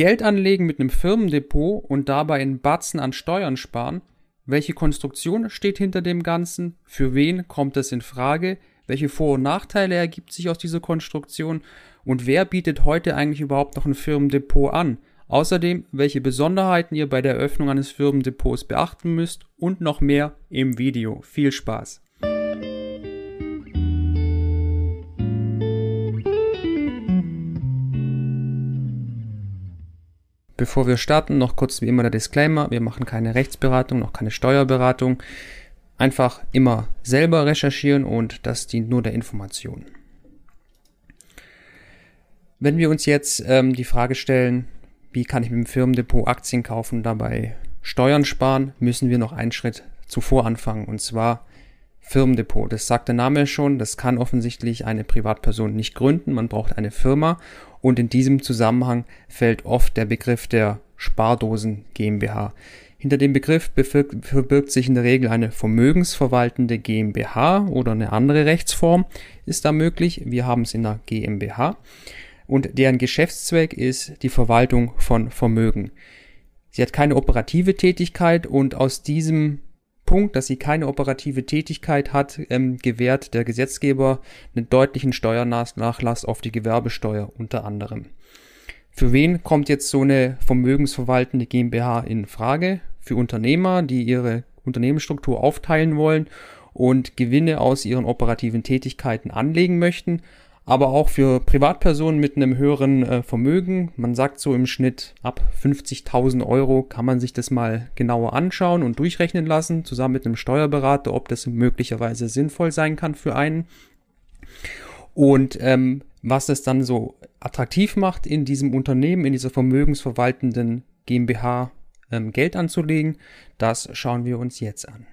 Geld anlegen mit einem Firmendepot und dabei einen Batzen an Steuern sparen? Welche Konstruktion steht hinter dem Ganzen? Für wen kommt es in Frage? Welche Vor- und Nachteile ergibt sich aus dieser Konstruktion? Und wer bietet heute eigentlich überhaupt noch ein Firmendepot an? Außerdem, welche Besonderheiten ihr bei der Eröffnung eines Firmendepots beachten müsst und noch mehr im Video. Viel Spaß! Bevor wir starten, noch kurz wie immer der Disclaimer. Wir machen keine Rechtsberatung, noch keine Steuerberatung. Einfach immer selber recherchieren und das dient nur der Information. Wenn wir uns jetzt ähm, die Frage stellen, wie kann ich mit dem Firmendepot Aktien kaufen dabei Steuern sparen, müssen wir noch einen Schritt zuvor anfangen und zwar Firmendepot. Das sagt der Name schon, das kann offensichtlich eine Privatperson nicht gründen, man braucht eine Firma und in diesem Zusammenhang fällt oft der Begriff der Spardosen GmbH. Hinter dem Begriff verbirgt sich in der Regel eine vermögensverwaltende GmbH oder eine andere Rechtsform ist da möglich. Wir haben es in der GmbH und deren Geschäftszweck ist die Verwaltung von Vermögen. Sie hat keine operative Tätigkeit und aus diesem Punkt, dass sie keine operative Tätigkeit hat, ähm, gewährt der Gesetzgeber einen deutlichen Steuernachlass auf die Gewerbesteuer unter anderem. Für wen kommt jetzt so eine vermögensverwaltende GmbH in Frage? Für Unternehmer, die ihre Unternehmensstruktur aufteilen wollen und Gewinne aus ihren operativen Tätigkeiten anlegen möchten, aber auch für Privatpersonen mit einem höheren äh, Vermögen. Man sagt so im Schnitt ab 50.000 Euro kann man sich das mal genauer anschauen und durchrechnen lassen, zusammen mit einem Steuerberater, ob das möglicherweise sinnvoll sein kann für einen. Und ähm, was es dann so attraktiv macht, in diesem Unternehmen, in dieser vermögensverwaltenden GmbH ähm, Geld anzulegen, das schauen wir uns jetzt an.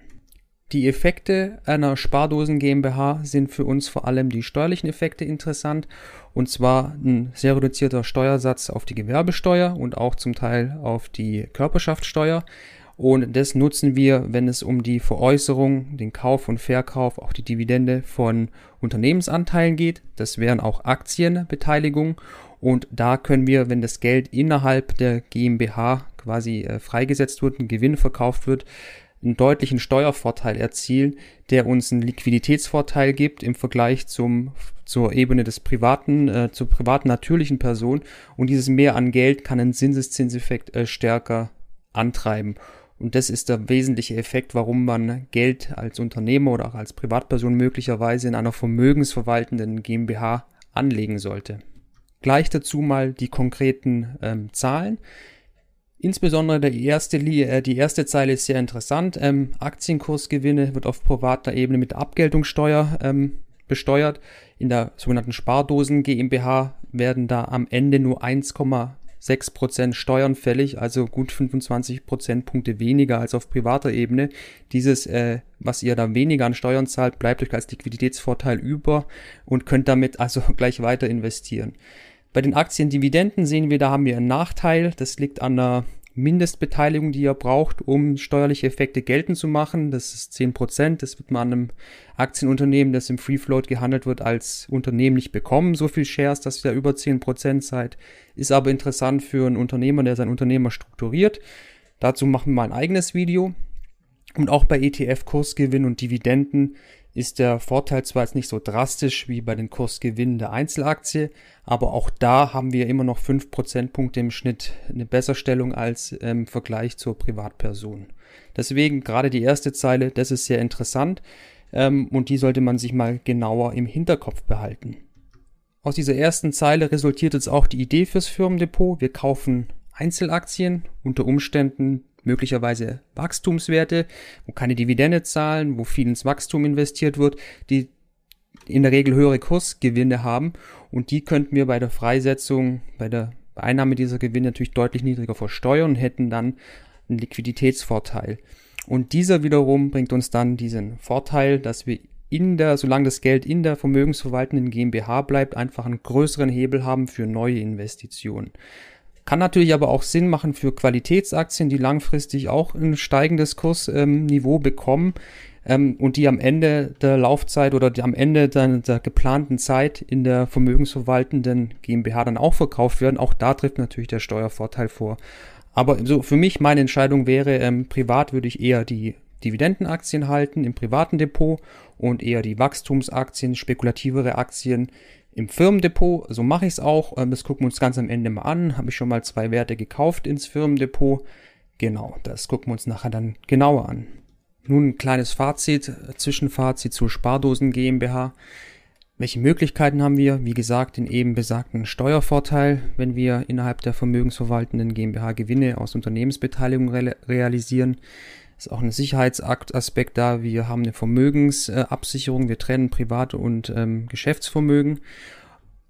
Die Effekte einer Spardosen GmbH sind für uns vor allem die steuerlichen Effekte interessant und zwar ein sehr reduzierter Steuersatz auf die Gewerbesteuer und auch zum Teil auf die Körperschaftssteuer. Und das nutzen wir, wenn es um die Veräußerung, den Kauf und Verkauf, auch die Dividende von Unternehmensanteilen geht. Das wären auch Aktienbeteiligungen. Und da können wir, wenn das Geld innerhalb der GmbH quasi äh, freigesetzt wird, ein Gewinn verkauft wird, einen deutlichen Steuervorteil erzielen, der uns einen Liquiditätsvorteil gibt im Vergleich zum, zur Ebene des privaten, äh, zur privaten natürlichen Person. Und dieses Mehr an Geld kann einen Zinseszinseffekt äh, stärker antreiben. Und das ist der wesentliche Effekt, warum man Geld als Unternehmer oder auch als Privatperson möglicherweise in einer vermögensverwaltenden GmbH anlegen sollte. Gleich dazu mal die konkreten ähm, Zahlen. Insbesondere der erste, äh, die erste Zeile ist sehr interessant. Ähm, Aktienkursgewinne wird auf privater Ebene mit Abgeltungssteuer ähm, besteuert. In der sogenannten Spardosen GmbH werden da am Ende nur 1,6% Steuern fällig, also gut 25 Prozentpunkte weniger als auf privater Ebene. Dieses, äh, was ihr da weniger an Steuern zahlt, bleibt euch als Liquiditätsvorteil über und könnt damit also gleich weiter investieren. Bei den Aktiendividenden sehen wir, da haben wir einen Nachteil. Das liegt an der Mindestbeteiligung, die ihr braucht, um steuerliche Effekte geltend zu machen. Das ist 10%. Das wird man an einem Aktienunternehmen, das im Free Float gehandelt wird, als Unternehmen nicht bekommen. So viel Shares, dass ihr über 10% seid. Ist aber interessant für einen Unternehmer, der sein Unternehmer strukturiert. Dazu machen wir mal ein eigenes Video. Und auch bei ETF-Kursgewinn und Dividenden ist der Vorteil zwar jetzt nicht so drastisch wie bei den Kursgewinnen der Einzelaktie, aber auch da haben wir immer noch 5 Prozentpunkte im Schnitt eine Besserstellung als im Vergleich zur Privatperson. Deswegen gerade die erste Zeile, das ist sehr interessant ähm, und die sollte man sich mal genauer im Hinterkopf behalten. Aus dieser ersten Zeile resultiert jetzt auch die Idee fürs Firmendepot. Wir kaufen Einzelaktien unter Umständen möglicherweise Wachstumswerte, wo keine Dividende zahlen, wo viel ins Wachstum investiert wird, die in der Regel höhere Kursgewinne haben und die könnten wir bei der Freisetzung, bei der Einnahme dieser Gewinne natürlich deutlich niedriger versteuern und hätten dann einen Liquiditätsvorteil. Und dieser wiederum bringt uns dann diesen Vorteil, dass wir in der, solange das Geld in der vermögensverwaltenden GmbH bleibt, einfach einen größeren Hebel haben für neue Investitionen. Kann natürlich aber auch Sinn machen für Qualitätsaktien, die langfristig auch ein steigendes Kursniveau ähm, bekommen ähm, und die am Ende der Laufzeit oder am Ende der, der, geplanten Zeit in der vermögensverwaltenden GmbH dann auch verkauft werden. Auch da trifft natürlich der Steuervorteil vor. Aber so für mich meine Entscheidung wäre, ähm, privat würde ich eher die Dividendenaktien halten im privaten Depot und eher die Wachstumsaktien, spekulativere Aktien im Firmendepot. So mache ich es auch. Ähm, das gucken wir uns ganz am Ende mal an. Habe ich schon mal zwei Werte gekauft ins Firmendepot. Genau, das gucken wir uns nachher dann genauer an. Nun ein kleines Fazit, äh, Zwischenfazit zur Spardosen GmbH. Welche Möglichkeiten haben wir? Wie gesagt, den eben besagten Steuervorteil, wenn wir innerhalb der vermögensverwaltenden GmbH Gewinne aus Unternehmensbeteiligung realisieren. Ist auch ein Sicherheitsaspekt da. Wir haben eine Vermögensabsicherung. Wir trennen Privat- und ähm, Geschäftsvermögen.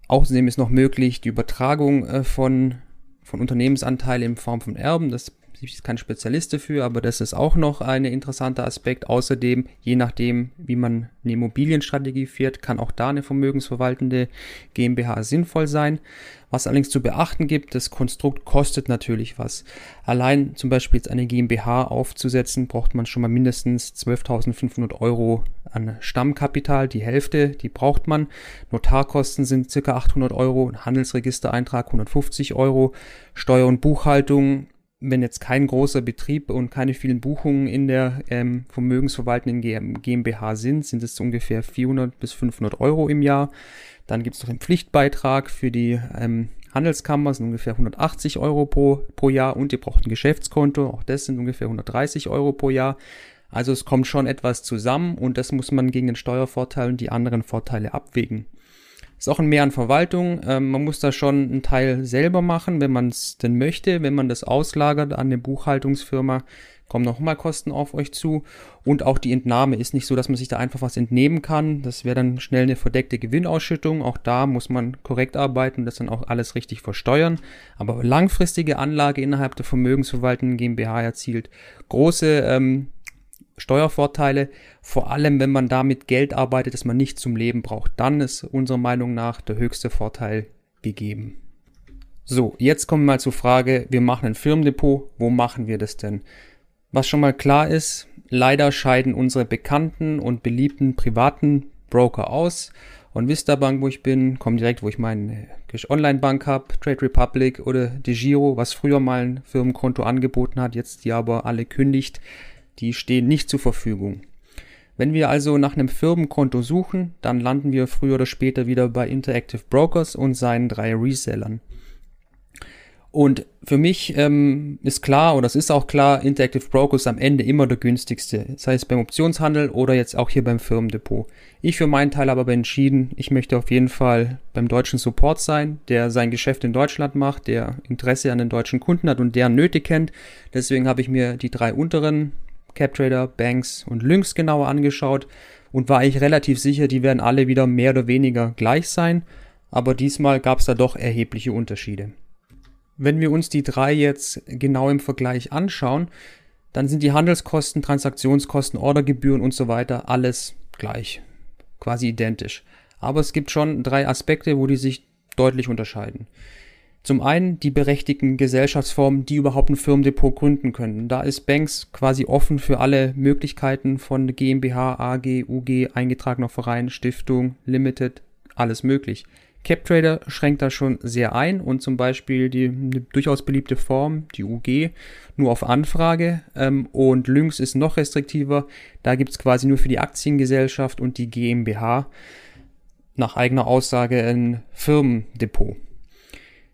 Außerdem ist noch möglich die Übertragung äh, von, von Unternehmensanteilen in Form von Erben. Das ich bin kein Spezialist dafür, aber das ist auch noch ein interessanter Aspekt. Außerdem, je nachdem, wie man eine Immobilienstrategie fährt, kann auch da eine vermögensverwaltende GmbH sinnvoll sein. Was allerdings zu beachten gibt, das Konstrukt kostet natürlich was. Allein zum Beispiel jetzt eine GmbH aufzusetzen, braucht man schon mal mindestens 12.500 Euro an Stammkapital. Die Hälfte, die braucht man. Notarkosten sind circa 800 Euro, Handelsregistereintrag 150 Euro, Steuer und Buchhaltung wenn jetzt kein großer Betrieb und keine vielen Buchungen in der ähm, vermögensverwaltenden GmbH sind, sind es ungefähr 400 bis 500 Euro im Jahr. Dann gibt es noch den Pflichtbeitrag für die ähm, Handelskammer, sind ungefähr 180 Euro pro, pro Jahr und ihr braucht ein Geschäftskonto, auch das sind ungefähr 130 Euro pro Jahr. Also es kommt schon etwas zusammen und das muss man gegen den Steuervorteil und die anderen Vorteile abwägen. Ist auch ein Mehr an Verwaltung. Ähm, man muss da schon einen Teil selber machen, wenn man es denn möchte. Wenn man das auslagert an eine Buchhaltungsfirma, kommen nochmal Kosten auf euch zu. Und auch die Entnahme ist nicht so, dass man sich da einfach was entnehmen kann. Das wäre dann schnell eine verdeckte Gewinnausschüttung. Auch da muss man korrekt arbeiten und das dann auch alles richtig versteuern. Aber langfristige Anlage innerhalb der vermögensverwaltenden GmbH erzielt große ähm, Steuervorteile, vor allem wenn man damit Geld arbeitet, das man nicht zum Leben braucht. Dann ist unserer Meinung nach der höchste Vorteil gegeben. So, jetzt kommen wir mal zur Frage, wir machen ein Firmendepot, wo machen wir das denn? Was schon mal klar ist, leider scheiden unsere bekannten und beliebten privaten Broker aus. Und Vista Bank, wo ich bin, kommt direkt, wo ich meine Online-Bank habe, Trade Republic oder DeGiro, was früher mal ein Firmenkonto angeboten hat, jetzt die aber alle kündigt die stehen nicht zur Verfügung. Wenn wir also nach einem Firmenkonto suchen, dann landen wir früher oder später wieder bei Interactive Brokers und seinen drei Resellern. Und für mich ähm, ist klar, oder es ist auch klar, Interactive Brokers am Ende immer der günstigste. Sei es beim Optionshandel oder jetzt auch hier beim Firmendepot. Ich für meinen Teil aber entschieden, ich möchte auf jeden Fall beim deutschen Support sein, der sein Geschäft in Deutschland macht, der Interesse an den deutschen Kunden hat und deren Nöte kennt. Deswegen habe ich mir die drei unteren CapTrader, Banks und Lynx genauer angeschaut und war ich relativ sicher, die werden alle wieder mehr oder weniger gleich sein, aber diesmal gab es da doch erhebliche Unterschiede. Wenn wir uns die drei jetzt genau im Vergleich anschauen, dann sind die Handelskosten, Transaktionskosten, Ordergebühren und so weiter alles gleich, quasi identisch. Aber es gibt schon drei Aspekte, wo die sich deutlich unterscheiden. Zum einen die berechtigten Gesellschaftsformen, die überhaupt ein Firmendepot gründen können. Da ist Banks quasi offen für alle Möglichkeiten von GmbH, AG, UG, eingetragener Verein, Stiftung, Limited, alles möglich. CapTrader schränkt da schon sehr ein und zum Beispiel die durchaus beliebte Form, die UG, nur auf Anfrage ähm, und Lynx ist noch restriktiver. Da gibt es quasi nur für die Aktiengesellschaft und die GmbH nach eigener Aussage ein Firmendepot.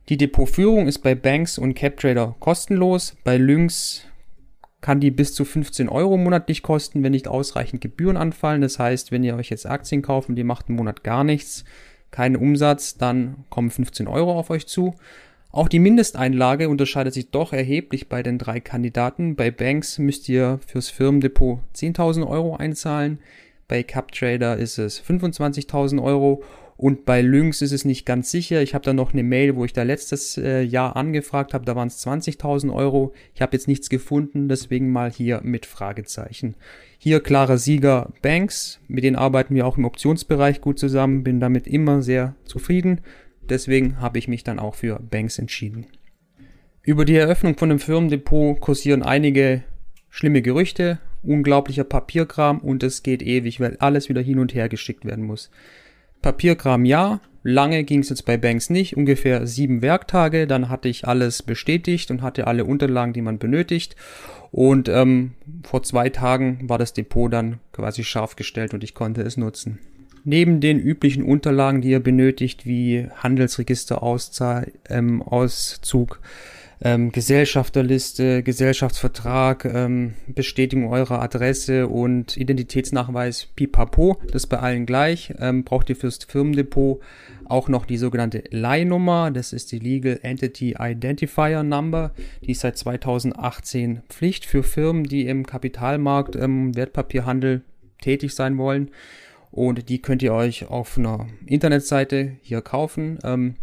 Die Depotführung ist bei Banks und CapTrader kostenlos. Bei Lynx kann die bis zu 15 Euro monatlich kosten, wenn nicht ausreichend Gebühren anfallen. Das heißt, wenn ihr euch jetzt Aktien kauft und die macht einen Monat gar nichts, keinen Umsatz, dann kommen 15 Euro auf euch zu. Auch die Mindesteinlage unterscheidet sich doch erheblich bei den drei Kandidaten. Bei Banks müsst ihr fürs Firmendepot 10.000 Euro einzahlen. Bei CapTrader ist es 25.000 Euro und bei Lynx ist es nicht ganz sicher. Ich habe da noch eine Mail, wo ich da letztes äh, Jahr angefragt habe. Da waren es 20.000 Euro. Ich habe jetzt nichts gefunden, deswegen mal hier mit Fragezeichen. Hier klarer Sieger Banks. Mit denen arbeiten wir auch im Optionsbereich gut zusammen. Bin damit immer sehr zufrieden. Deswegen habe ich mich dann auch für Banks entschieden. Über die Eröffnung von einem Firmendepot kursieren einige schlimme Gerüchte, unglaublicher Papierkram und es geht ewig, weil alles wieder hin und her geschickt werden muss. Papierkram ja, lange ging es jetzt bei Banks nicht, ungefähr sieben Werktage, dann hatte ich alles bestätigt und hatte alle Unterlagen, die man benötigt und ähm, vor zwei Tagen war das Depot dann quasi scharf gestellt und ich konnte es nutzen. Neben den üblichen Unterlagen, die ihr benötigt, wie Handelsregisterauszug, ähm, Auszug, ähm, Gesellschafterliste, Gesellschaftsvertrag, ähm, Bestätigung eurer Adresse und Identitätsnachweis pipapo, das ist bei allen gleich. Ähm, braucht ihr fürs Firmendepot auch noch die sogenannte Leihnummer, das ist die Legal Entity Identifier Number, die ist seit 2018 Pflicht für Firmen, die im Kapitalmarkt, ähm, Wertpapierhandel tätig sein wollen und die könnt ihr euch auf einer Internetseite hier kaufen. Ähm,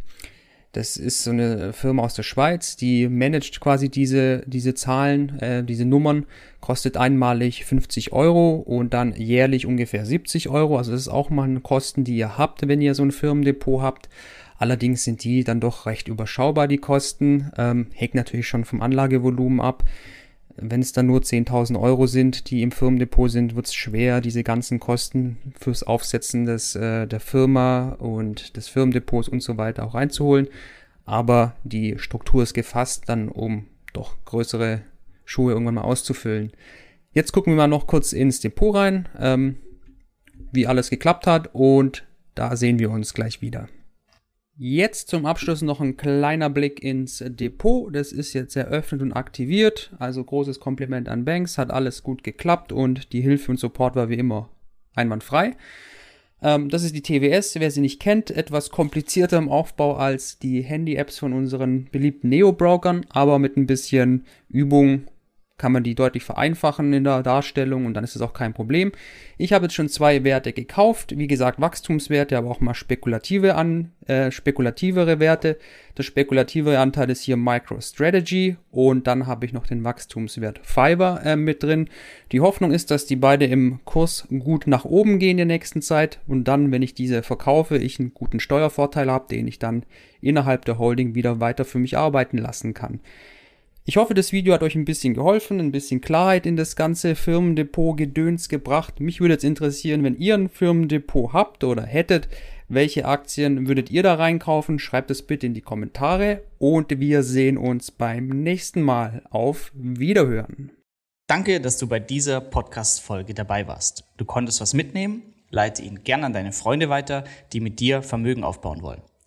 das ist so eine Firma aus der Schweiz, die managt quasi diese, diese Zahlen, äh, diese Nummern, kostet einmalig 50 Euro und dann jährlich ungefähr 70 Euro. Also das ist auch mal eine Kosten, die ihr habt, wenn ihr so ein Firmendepot habt. Allerdings sind die dann doch recht überschaubar, die Kosten. Ähm, hängt natürlich schon vom Anlagevolumen ab. Wenn es dann nur 10.000 Euro sind, die im Firmendepot sind, wird es schwer, diese ganzen Kosten fürs Aufsetzen des, äh, der Firma und des Firmendepots und so weiter auch reinzuholen. Aber die Struktur ist gefasst, dann um doch größere Schuhe irgendwann mal auszufüllen. Jetzt gucken wir mal noch kurz ins Depot rein, ähm, wie alles geklappt hat und da sehen wir uns gleich wieder. Jetzt zum Abschluss noch ein kleiner Blick ins Depot. Das ist jetzt eröffnet und aktiviert. Also großes Kompliment an Banks. Hat alles gut geklappt und die Hilfe und Support war wie immer einwandfrei. Ähm, das ist die TWS. Wer sie nicht kennt, etwas komplizierter im Aufbau als die Handy-Apps von unseren beliebten Neo-Brokern, aber mit ein bisschen Übung kann man die deutlich vereinfachen in der Darstellung und dann ist es auch kein Problem. Ich habe jetzt schon zwei Werte gekauft, wie gesagt Wachstumswerte, aber auch mal spekulative an, äh, spekulativere Werte. Der spekulative Anteil ist hier MicroStrategy und dann habe ich noch den Wachstumswert Fiverr äh, mit drin. Die Hoffnung ist, dass die beide im Kurs gut nach oben gehen in der nächsten Zeit und dann, wenn ich diese verkaufe, ich einen guten Steuervorteil habe, den ich dann innerhalb der Holding wieder weiter für mich arbeiten lassen kann. Ich hoffe, das Video hat euch ein bisschen geholfen, ein bisschen Klarheit in das ganze Firmendepot-Gedöns gebracht. Mich würde jetzt interessieren, wenn ihr ein Firmendepot habt oder hättet, welche Aktien würdet ihr da reinkaufen? Schreibt es bitte in die Kommentare und wir sehen uns beim nächsten Mal. Auf Wiederhören. Danke, dass du bei dieser Podcast-Folge dabei warst. Du konntest was mitnehmen? Leite ihn gern an deine Freunde weiter, die mit dir Vermögen aufbauen wollen.